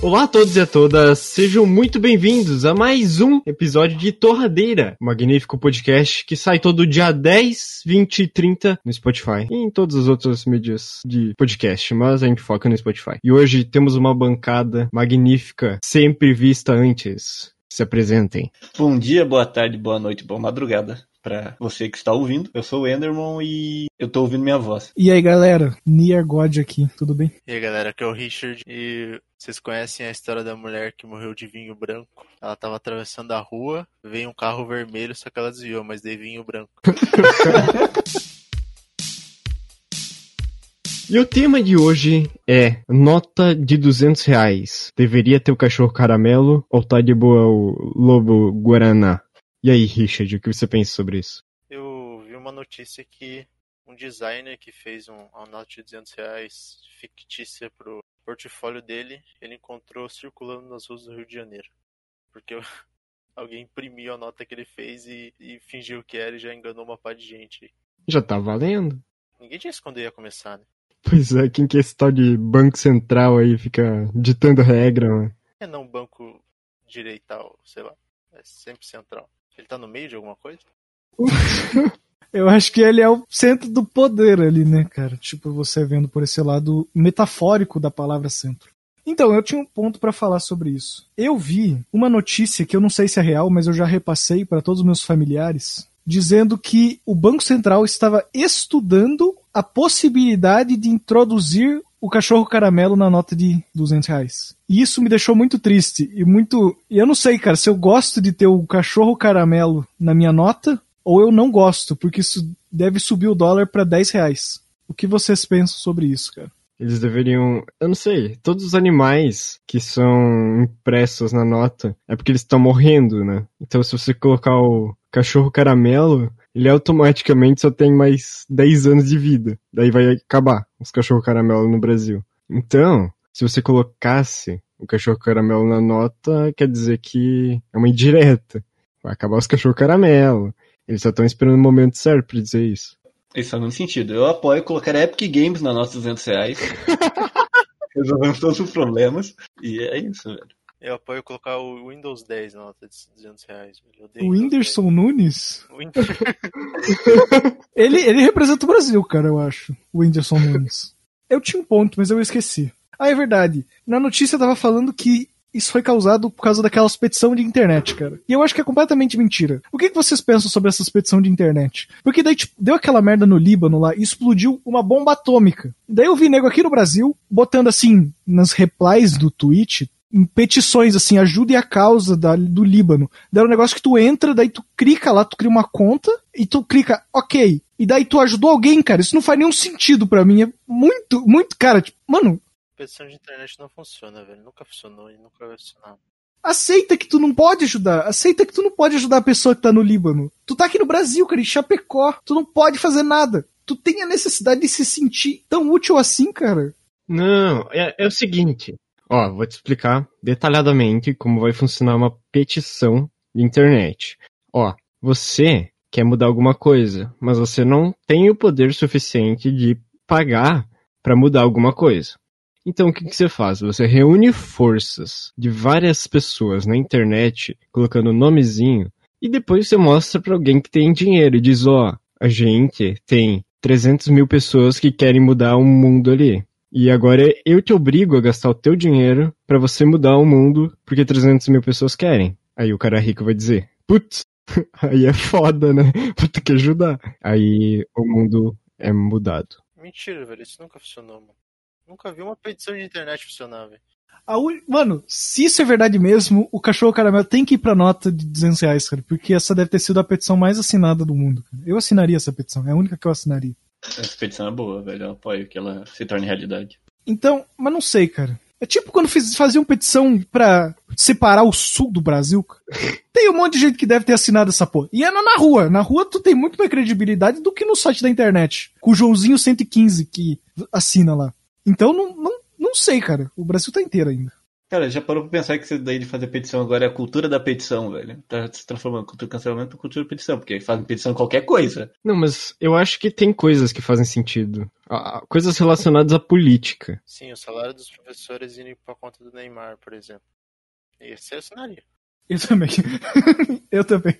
Olá a todos e a todas, sejam muito bem-vindos a mais um episódio de Torradeira, um magnífico podcast que sai todo dia 10, 20 e 30 no Spotify e em todas as outras mídias de podcast, mas a gente foca no Spotify. E hoje temos uma bancada magnífica, sempre vista antes. Se apresentem. Bom dia, boa tarde, boa noite, boa madrugada para você que está ouvindo. Eu sou o Enderman e eu tô ouvindo minha voz. E aí, galera? Near God aqui, tudo bem? E aí, galera, aqui é o Richard e vocês conhecem a história da mulher que morreu de vinho branco? Ela tava atravessando a rua, veio um carro vermelho, só que ela desviou, mas dei vinho branco. E o tema de hoje é nota de 200 reais. Deveria ter o cachorro caramelo ou tá de boa o lobo guaraná? E aí, Richard, o que você pensa sobre isso? Eu vi uma notícia que um designer que fez um, uma nota de 200 reais fictícia pro portfólio dele, ele encontrou circulando nas ruas do Rio de Janeiro. Porque alguém imprimiu a nota que ele fez e, e fingiu que era e já enganou uma par de gente. Já tá valendo. Ninguém tinha quando ia começar, né? Pois é, quem que é esse tal de banco central aí fica ditando regra, mano? É não banco direital, sei lá. É sempre central. Ele tá no meio de alguma coisa? Eu acho que ele é o centro do poder ali, né, cara? Tipo, você vendo por esse lado metafórico da palavra centro. Então, eu tinha um ponto para falar sobre isso. Eu vi uma notícia que eu não sei se é real, mas eu já repassei para todos os meus familiares, dizendo que o Banco Central estava estudando a possibilidade de introduzir o cachorro caramelo na nota de 200 reais. E isso me deixou muito triste e muito. E eu não sei, cara, se eu gosto de ter o cachorro caramelo na minha nota ou eu não gosto, porque isso deve subir o dólar para 10 reais. O que vocês pensam sobre isso, cara? Eles deveriam. Eu não sei. Todos os animais que são impressos na nota é porque eles estão morrendo, né? Então, se você colocar o cachorro caramelo, ele automaticamente só tem mais 10 anos de vida. Daí vai acabar os cachorro caramelo no Brasil. Então, se você colocasse o cachorro caramelo na nota, quer dizer que é uma indireta. Vai acabar os cachorro caramelo. Eles só estão esperando o momento certo pra dizer isso. Isso faz muito sentido. Eu apoio colocar Epic Games na nota 200 reais. Resolvemos todos os problemas. E é isso, velho. Eu apoio colocar o Windows 10 na nota de 200 reais. O Whindersson Nunes? ele, ele representa o Brasil, cara, eu acho. O Whindersson Nunes. Eu tinha um ponto, mas eu esqueci. Ah, é verdade. Na notícia tava falando que isso foi causado por causa daquela expedição de internet, cara. E eu acho que é completamente mentira. O que, que vocês pensam sobre essa expedição de internet? Porque daí, tipo, deu aquela merda no Líbano lá e explodiu uma bomba atômica. Daí eu vi nego aqui no Brasil botando assim, nas replies do tweet, em petições, assim, ajude a causa da, do Líbano. Daí é um negócio que tu entra, daí tu clica lá, tu cria uma conta, e tu clica, ok. E daí tu ajudou alguém, cara. Isso não faz nenhum sentido para mim. É muito, muito, cara, tipo, mano. Petição de internet não funciona, velho. Nunca funcionou e nunca vai funcionar. Aceita que tu não pode ajudar. Aceita que tu não pode ajudar a pessoa que tá no Líbano. Tu tá aqui no Brasil, cara, em Chapecó. Tu não pode fazer nada. Tu tem a necessidade de se sentir tão útil assim, cara. Não, é, é o seguinte. Ó, vou te explicar detalhadamente como vai funcionar uma petição de internet. Ó, você quer mudar alguma coisa, mas você não tem o poder suficiente de pagar para mudar alguma coisa. Então o que, que, você faz? Você reúne forças de várias pessoas na internet, colocando nomezinho, e depois você mostra para alguém que tem dinheiro e diz: ó, a gente tem 300 mil pessoas que querem mudar o mundo ali. E agora eu te obrigo a gastar o teu dinheiro para você mudar o mundo porque 300 mil pessoas querem. Aí o cara rico vai dizer, putz, aí é foda, né? Vou ter que ajudar. Aí o mundo é mudado. Mentira, velho, isso nunca funcionou, mano. Nunca vi uma petição de internet funcionar, velho. Un... Mano, se isso é verdade mesmo, o cachorro caramelo tem que ir pra nota de 200 reais, cara, porque essa deve ter sido a petição mais assinada do mundo. Cara. Eu assinaria essa petição, é a única que eu assinaria. Essa petição é boa, velho. Eu apoio que ela se torne realidade. Então, mas não sei, cara. É tipo quando fiz, faziam petição pra separar o sul do Brasil. Tem um monte de gente que deve ter assinado essa porra. E é na rua. Na rua tu tem muito mais credibilidade do que no site da internet. Com o Joãozinho 115 que assina lá. Então não, não, não sei, cara. O Brasil tá inteiro ainda. Cara, já parou pra pensar que isso daí de fazer petição agora é a cultura da petição, velho? Tá se transformando cultura do cancelamento em cultura da petição, porque fazem petição em qualquer coisa. Não, mas eu acho que tem coisas que fazem sentido. Coisas relacionadas à política. Sim, o salário dos professores indo pra conta do Neymar, por exemplo. Esse eu assinaria. Eu também. eu também.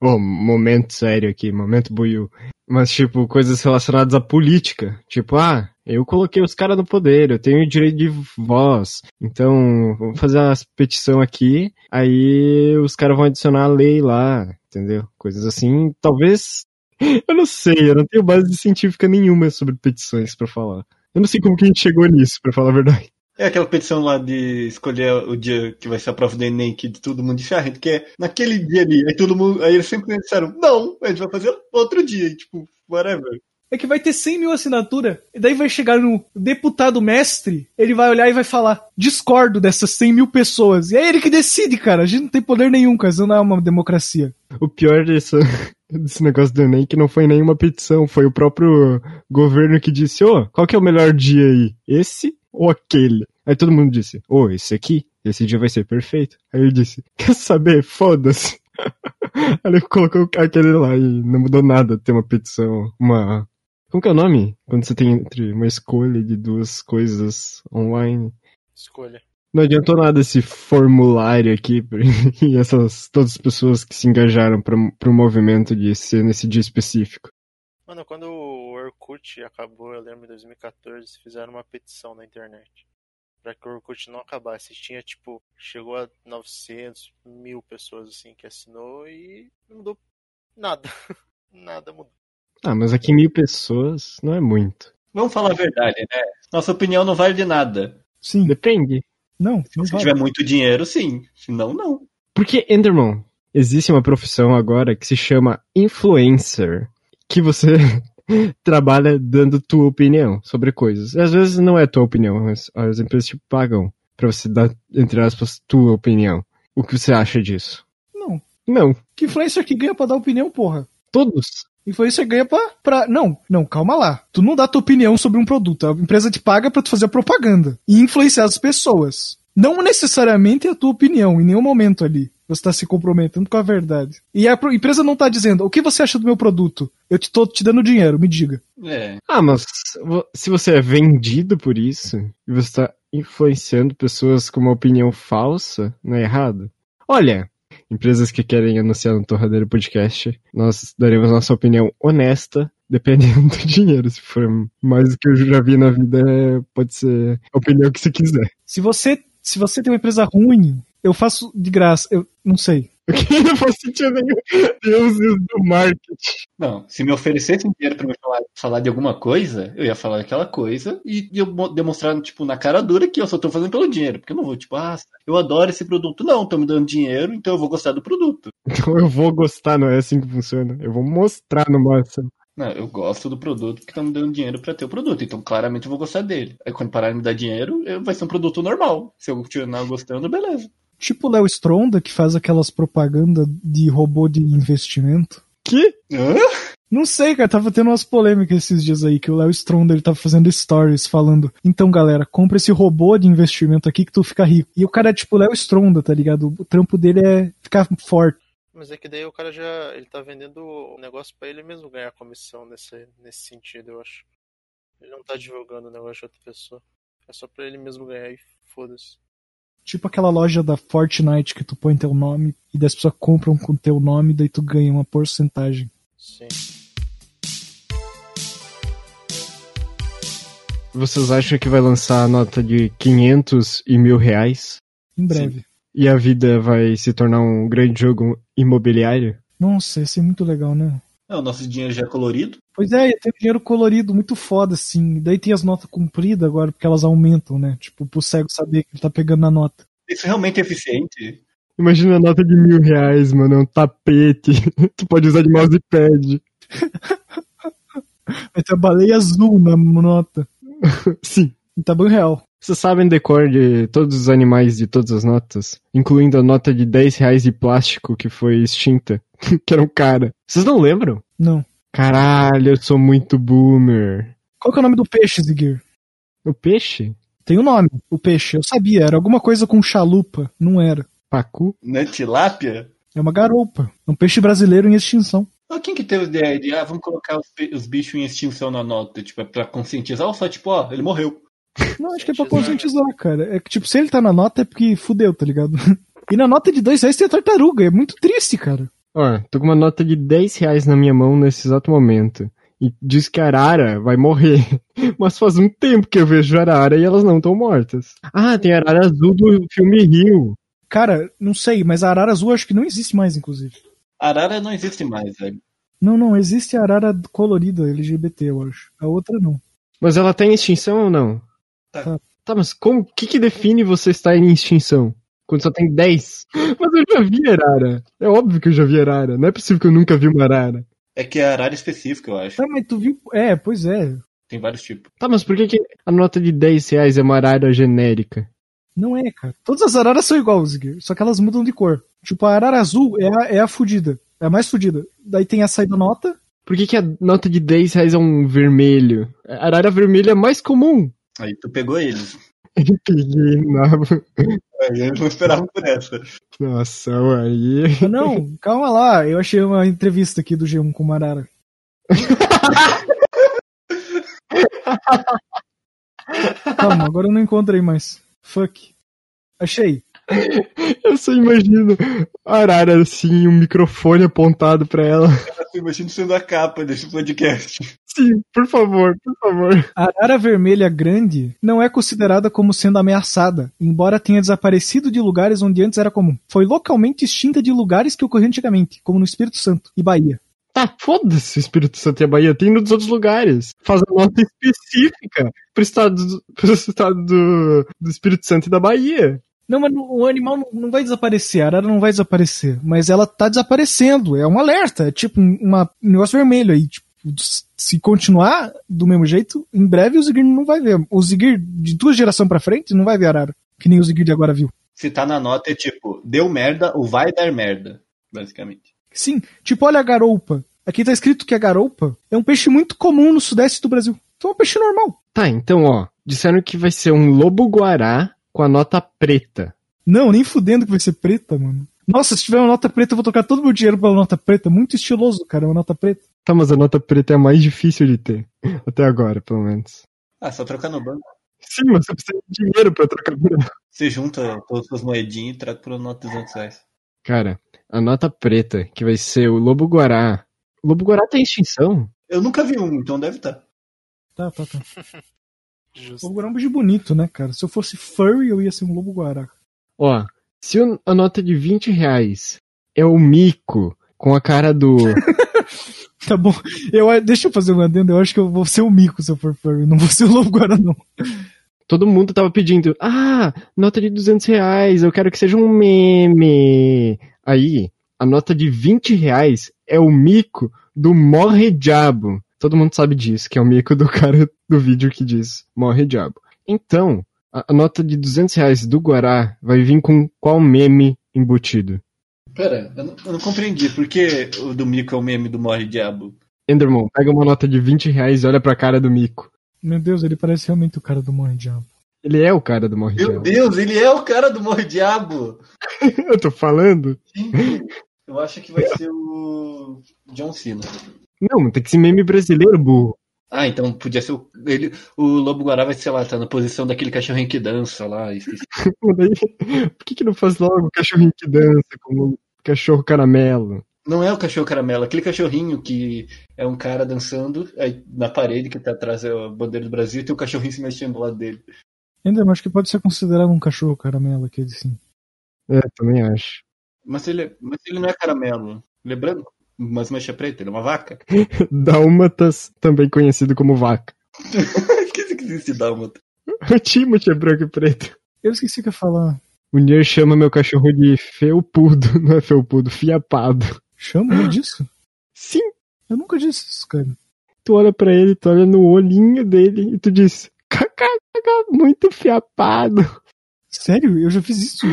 Ô, momento sério aqui, momento buiu. Mas, tipo, coisas relacionadas à política. Tipo, ah, eu coloquei os caras no poder, eu tenho o direito de voz. Então, vamos fazer a petição aqui, aí os caras vão adicionar a lei lá, entendeu? Coisas assim, talvez. Eu não sei, eu não tenho base científica nenhuma sobre petições pra falar. Eu não sei como que a gente chegou nisso, pra falar a verdade. É aquela petição lá de escolher o dia que vai ser a prova do Enem, que todo mundo disse, ah, a gente quer naquele dia ali. Aí todo mundo. Aí eles sempre disseram, não, a gente vai fazer outro dia, tipo, whatever. É que vai ter 100 mil assinaturas, e daí vai chegar no deputado mestre, ele vai olhar e vai falar: discordo dessas 100 mil pessoas. E é ele que decide, cara. A gente não tem poder nenhum, cara. Não é uma democracia. O pior desse, desse negócio do Enem é que não foi nenhuma petição, foi o próprio governo que disse, ô, qual que é o melhor dia aí? Esse ou aquele? Aí todo mundo disse, ô, esse aqui, esse dia vai ser perfeito. Aí ele disse, quer saber? Foda-se. Ele colocou aquele lá e não mudou nada ter uma petição, uma... Como que é o nome? Quando você tem entre uma escolha de duas coisas online. Escolha. Não adiantou nada esse formulário aqui e essas todas as pessoas que se engajaram para o movimento de ser nesse dia específico. Mano, quando o Orkut acabou, eu lembro em 2014, fizeram uma petição na internet. Pra que o Orkut não acabasse. Tinha, tipo, chegou a 900 mil pessoas, assim, que assinou e não mudou nada. nada mudou. Ah, mas aqui mil pessoas não é muito. Vamos falar a verdade, né? Nossa opinião não vale de nada. Sim. Depende. Não, não Se vale. tiver muito dinheiro, sim. Se não, não. Porque, Enderman, existe uma profissão agora que se chama influencer. Que você trabalha dando tua opinião sobre coisas. E às vezes não é tua opinião, mas as empresas te pagam pra você dar, entre aspas, tua opinião. O que você acha disso? Não. Não. Que influencer que ganha pra dar opinião, porra? Todos. Influencer ganha pra, pra. Não, não, calma lá. Tu não dá tua opinião sobre um produto. A empresa te paga pra tu fazer propaganda e influenciar as pessoas. Não necessariamente é a tua opinião, em nenhum momento ali. Você tá se comprometendo com a verdade. E a empresa não tá dizendo, o que você acha do meu produto? Eu te tô te dando dinheiro, me diga. É. Ah, mas se você é vendido por isso e você está influenciando pessoas com uma opinião falsa, não é errado? Olha, empresas que querem anunciar no Torradeiro Podcast, nós daremos nossa opinião honesta, dependendo do dinheiro. Se for mais do que eu já vi na vida, é- pode ser a opinião que você quiser. Se você, se você tem uma empresa ruim, eu faço de graça. Eu não sei. Que não faz sentido nenhum. Deuses do marketing. Não, se me oferecessem dinheiro pra me falar, falar de alguma coisa, eu ia falar aquela coisa e eu mo- demonstrar, tipo, na cara dura que eu só tô fazendo pelo dinheiro. Porque eu não vou, tipo, ah, eu adoro esse produto. Não, tô me dando dinheiro, então eu vou gostar do produto. Então eu vou gostar, não é assim que funciona. Eu vou mostrar no máximo. Não, eu gosto do produto porque estão me dando dinheiro pra ter o produto, então claramente eu vou gostar dele. Aí quando parar de me dar dinheiro, eu- vai ser um produto normal. Se eu continuar gostando, beleza. Tipo o Léo Stronda, que faz aquelas propagandas de robô de investimento. Que? Hã? Não sei, cara, tava tendo umas polêmicas esses dias aí, que o Léo Stronda ele tava fazendo stories falando, então galera, compra esse robô de investimento aqui que tu fica rico. E o cara é tipo Léo Stronda, tá ligado? O trampo dele é ficar forte. Mas é que daí o cara já ele tá vendendo o negócio pra ele mesmo ganhar comissão nesse, nesse sentido, eu acho. Ele não tá divulgando o negócio de outra pessoa. É só pra ele mesmo ganhar e foda-se. Tipo aquela loja da Fortnite que tu põe teu nome e daí as pessoas compram com teu nome, daí tu ganha uma porcentagem. Sim. Vocês acham que vai lançar a nota de 500 e mil reais? Em breve. E a vida vai se tornar um grande jogo imobiliário? Nossa, ia ser muito legal, né? Não, o nosso dinheiro já é colorido. Pois é, ia ter dinheiro colorido, muito foda, assim. Daí tem as notas compridas agora, porque elas aumentam, né? Tipo, pro cego saber que ele tá pegando na nota. Isso realmente é eficiente? Imagina a nota de mil reais, mano, é um tapete. tu pode usar de mousepad. Vai ter a baleia azul na nota. Sim. Em tamanho real. Vocês sabem decor de todos os animais de todas as notas? Incluindo a nota de 10 reais de plástico que foi extinta. que era um cara. Vocês não lembram? Não. Caralho, eu sou muito boomer. Qual que é o nome do peixe, Ziguir? O peixe? Tem o um nome, o peixe. Eu sabia, era alguma coisa com chalupa. Não era. Pacu? Não é tilápia? É uma garoupa. É um peixe brasileiro em extinção. Ah, quem que teve a ideia de, ah, vamos colocar os, os, bichos em extinção na nota? Tipo, é pra conscientizar ou só, tipo, ó, ele morreu? Não, acho que é pra conscientizar, cara. É que, tipo, se ele tá na nota é porque fudeu, tá ligado? E na nota de dois reais tem a tartaruga. É muito triste, cara. Ó, tô com uma nota de 10 reais na minha mão nesse exato momento. E diz que a Arara vai morrer. Mas faz um tempo que eu vejo a Arara e elas não estão mortas. Ah, tem a Arara azul do filme Rio. Cara, não sei, mas a Arara azul acho que não existe mais, inclusive. Arara não existe mais, velho. Não, não, existe a Arara colorida LGBT, eu acho. A outra não. Mas ela tá em extinção ou não? Tá. Tá, mas como? O que, que define você estar em extinção? Quando só tem 10? Mas eu já vi Arara. É óbvio que eu já vi Arara. Não é possível que eu nunca vi uma Arara. É que é Arara específica, eu acho. Tá, mas tu viu. É, pois é. Tem vários tipos. Tá, mas por que, que a nota de 10 reais é uma Arara genérica? Não é, cara. Todas as araras são iguais, só que elas mudam de cor. Tipo, a arara azul é a, é a fudida. É a mais fudida. Daí tem a saída nota. Por que, que a nota de 10 reais é um vermelho? A arara vermelha é mais comum. Aí tu pegou eles. Eu peguei, não. Aí eles não esperavam por essa. Nossa, aí. Ah, não, calma lá. Eu achei uma entrevista aqui do G1 com o Marara. calma, agora eu não encontrei mais. Fuck. Achei. Eu só imagino a Arara assim, um microfone apontado pra ela. Eu imagino sendo a capa desse podcast. Sim, por favor, por favor. A arara vermelha grande não é considerada como sendo ameaçada, embora tenha desaparecido de lugares onde antes era comum. Foi localmente extinta de lugares que ocorriam antigamente, como no Espírito Santo e Bahia. Tá, foda-se o Espírito Santo e a Bahia, tem nos outros lugares. Faz a nota específica pro estado, pro estado do, do Espírito Santo e da Bahia. Não, mas o animal não vai desaparecer, a arara não vai desaparecer, mas ela tá desaparecendo, é um alerta, é tipo uma, um negócio vermelho aí, tipo, se continuar do mesmo jeito, em breve o Zigir não vai ver. O Zigir de duas gerações pra frente não vai ver arara, que nem o Zigir de agora viu. Se tá na nota é tipo, deu merda ou vai dar merda, basicamente. Sim, tipo, olha a garoupa. Aqui tá escrito que a garoupa é um peixe muito comum no sudeste do Brasil. Então é um peixe normal. Tá, então, ó, disseram que vai ser um lobo-guará com a nota preta. Não, nem fudendo que vai ser preta, mano. Nossa, se tiver uma nota preta, eu vou trocar todo o meu dinheiro pela nota preta. Muito estiloso, cara, uma nota preta. Tá, mas a nota preta é a mais difícil de ter. Até agora, pelo menos. Ah, só trocar no banco. Sim, mas você precisa de dinheiro pra trocar por ela. Você junta todas as moedinhas e troca por uma nota de 200 reais. Cara, a nota preta, que vai ser o Lobo Guará. O Lobo Guará tá em extinção? Eu nunca vi um, então deve estar. Tá, tá, tá. Justo. Lobo Guará é um bicho bonito, né, cara? Se eu fosse furry, eu ia ser um Lobo Guará. Ó, se a nota de 20 reais é o mico com a cara do. tá bom. Eu, deixa eu fazer um adendo. Eu acho que eu vou ser o mico se eu for furry. Não vou ser o Lobo Guará, não. Todo mundo tava pedindo, ah, nota de 200 reais, eu quero que seja um meme. Aí, a nota de 20 reais é o mico do Morre Diabo. Todo mundo sabe disso, que é o mico do cara do vídeo que diz Morre Diabo. Então, a, a nota de 200 reais do Guará vai vir com qual meme embutido? Pera, eu não, eu não compreendi. Por que o do mico é o meme do Morre Diabo? Enderman, pega uma nota de 20 reais e olha pra cara do mico. Meu Deus, ele parece realmente o cara do Morre Diabo. Ele é o cara do Morre Meu Diabo. Deus, ele é o cara do Morre Diabo! eu tô falando? Sim, eu acho que vai ser o John Cena. Não, tem que ser meme brasileiro, burro. Ah, então podia ser o, ele, o Lobo Guará vai, sei lá, tá na posição daquele cachorrinho que dança lá. esqueci. Por que, que não faz logo o cachorrinho que dança como cachorro caramelo? Não é o cachorro caramelo, aquele cachorrinho que é um cara dançando aí na parede que tá atrás da bandeira do Brasil e tem o cachorrinho se mexendo do lado dele. Ainda, mas acho que pode ser considerado um cachorro caramelo aquele sim. É, também acho. Mas ele, mas ele não é caramelo, ele mas mancha preta, ele é uma vaca. Dálmatas, também conhecido como vaca. Esqueci que existe dálmata. O Timothy é branco e preto. Eu esqueci o que eu ia falar. O Nier chama meu cachorro de felpudo, não é felpudo, fiapado. Chama disso? Sim, Eu nunca disse isso, cara. tu olha pra ele, tu olha no olhinho dele e tu diz, kkk, muito fiapado. Sério? Eu já fiz isso.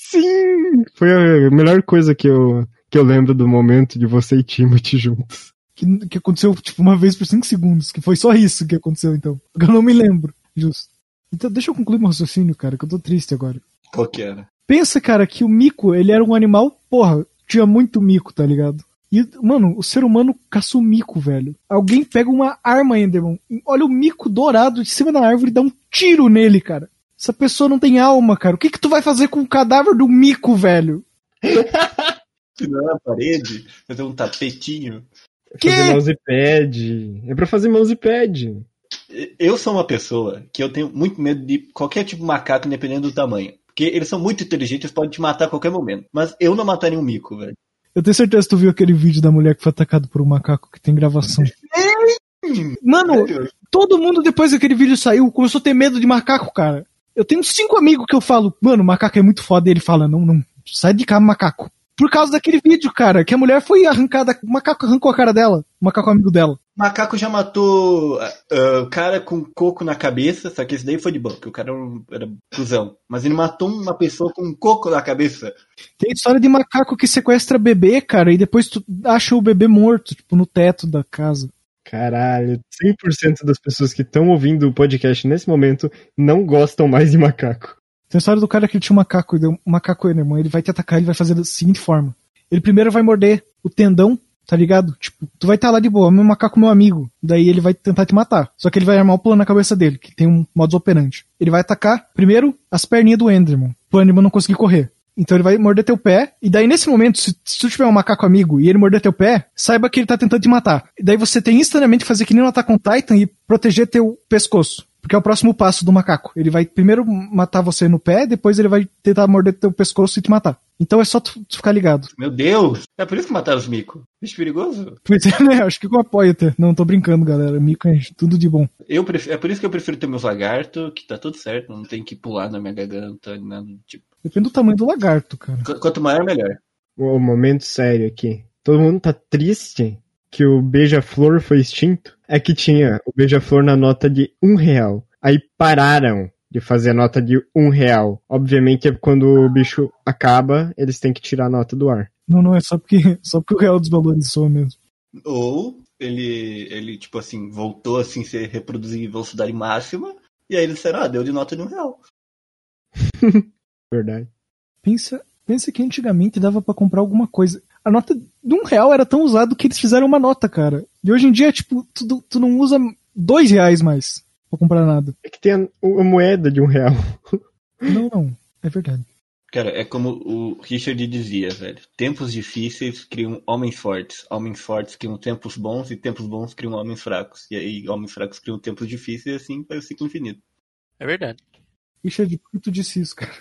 Sim, foi a melhor coisa que eu, que eu lembro do momento de você e Timothy juntos. Que, que aconteceu, tipo, uma vez por 5 segundos. Que foi só isso que aconteceu, então. Eu não me lembro. Justo. Então, deixa eu concluir meu raciocínio, cara, que eu tô triste agora. Qual que era? Pensa, cara, que o mico, ele era um animal, porra, tinha muito mico, tá ligado? E, mano, o ser humano caça o mico, velho. Alguém pega uma arma, Enderman. Olha o mico dourado de cima da árvore e dá um tiro nele, cara. Essa pessoa não tem alma, cara. O que que tu vai fazer com o cadáver do mico, velho? Não na parede, fazer um tapetinho. Que? Fazer mousepad. É pra fazer mousepad. Eu sou uma pessoa que eu tenho muito medo de qualquer tipo de macaco, independendo do tamanho. Porque eles são muito inteligentes, podem te matar a qualquer momento. Mas eu não mataria um mico, velho. Eu tenho certeza que tu viu aquele vídeo da mulher que foi atacada por um macaco que tem gravação. Mano, todo mundo depois daquele vídeo saiu começou a ter medo de macaco, cara. Eu tenho cinco amigos que eu falo, mano, macaco é muito foda. E ele fala, não, não, sai de cá, macaco. Por causa daquele vídeo, cara, que a mulher foi arrancada, o macaco arrancou a cara dela, o macaco amigo dela. Macaco já matou o cara com coco na cabeça, só que esse daí foi de boa, porque o cara era era cuzão. Mas ele matou uma pessoa com um coco na cabeça. Tem história de macaco que sequestra bebê, cara, e depois tu acha o bebê morto, tipo, no teto da casa. Caralho, 100% das pessoas que estão ouvindo o podcast nesse momento não gostam mais de macaco. Tem a história do cara que ele tinha um macaco, um macaco Enderman, ele vai te atacar, ele vai fazer da seguinte forma. Ele primeiro vai morder o tendão, tá ligado? Tipo, tu vai estar lá de boa, meu macaco meu amigo. Daí ele vai tentar te matar. Só que ele vai armar o plano na cabeça dele, que tem um modus operandi. Ele vai atacar, primeiro, as perninhas do Enderman, pro Enderman não conseguir correr. Então ele vai morder teu pé, e daí nesse momento, se, se tu tiver um macaco amigo e ele morder teu pé, saiba que ele tá tentando te matar. E daí você tem instantaneamente que fazer que nem no Attack on Titan e proteger teu pescoço. Porque é o próximo passo do macaco. Ele vai primeiro matar você no pé, depois ele vai tentar morder teu pescoço e te matar. Então é só tu, tu ficar ligado. Meu Deus! É por isso que mataram os micos. Bicho perigoso. Pois é, né? Acho que eu apoio até. Não, tô brincando, galera. Mico é tudo de bom. Eu pref- É por isso que eu prefiro ter meus lagartos, que tá tudo certo, não tem que pular na minha garganta, nada tipo. Depende do tamanho do lagarto, cara. Qu- Quanto maior, melhor. O momento sério aqui. Todo mundo tá triste que o beija-flor foi extinto. É que tinha o beija-flor na nota de um real. Aí pararam de fazer a nota de um real. Obviamente, quando o bicho acaba, eles têm que tirar a nota do ar. Não, não, é só porque, só porque o real desvalorizou mesmo. Ou ele, ele, tipo assim, voltou assim, se reproduzir em velocidade máxima, e aí eles disseram, ah, deu de nota de um real. Verdade. Pensa, pensa que antigamente dava pra comprar alguma coisa. A nota de um real era tão usado que eles fizeram uma nota, cara. E hoje em dia, tipo, tu, tu não usa dois reais mais pra comprar nada. É que tem a, a moeda de um real. Não, não. É verdade. Cara, é como o Richard dizia, velho. Tempos difíceis criam homens fortes. Homens fortes criam tempos bons e tempos bons criam homens fracos. E aí homens fracos criam tempos difíceis e assim vai o ciclo infinito. É verdade. Richard, por que tu disse isso, cara?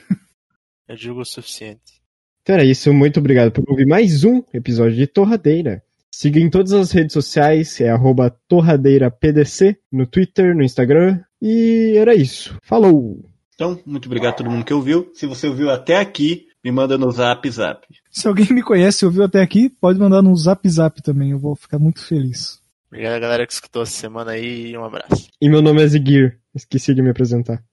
Eu digo o suficiente. Então era isso. Muito obrigado por ouvir mais um episódio de Torradeira. Siga em todas as redes sociais, é arroba torradeirapdc, no Twitter, no Instagram. E era isso. Falou! Então, muito obrigado a todo mundo que ouviu. Se você ouviu até aqui, me manda no zap zap. Se alguém me conhece e ouviu até aqui, pode mandar no zap zap também. Eu vou ficar muito feliz. Obrigado, galera, que escutou essa semana aí e um abraço. E meu nome é Ziguir. Esqueci de me apresentar.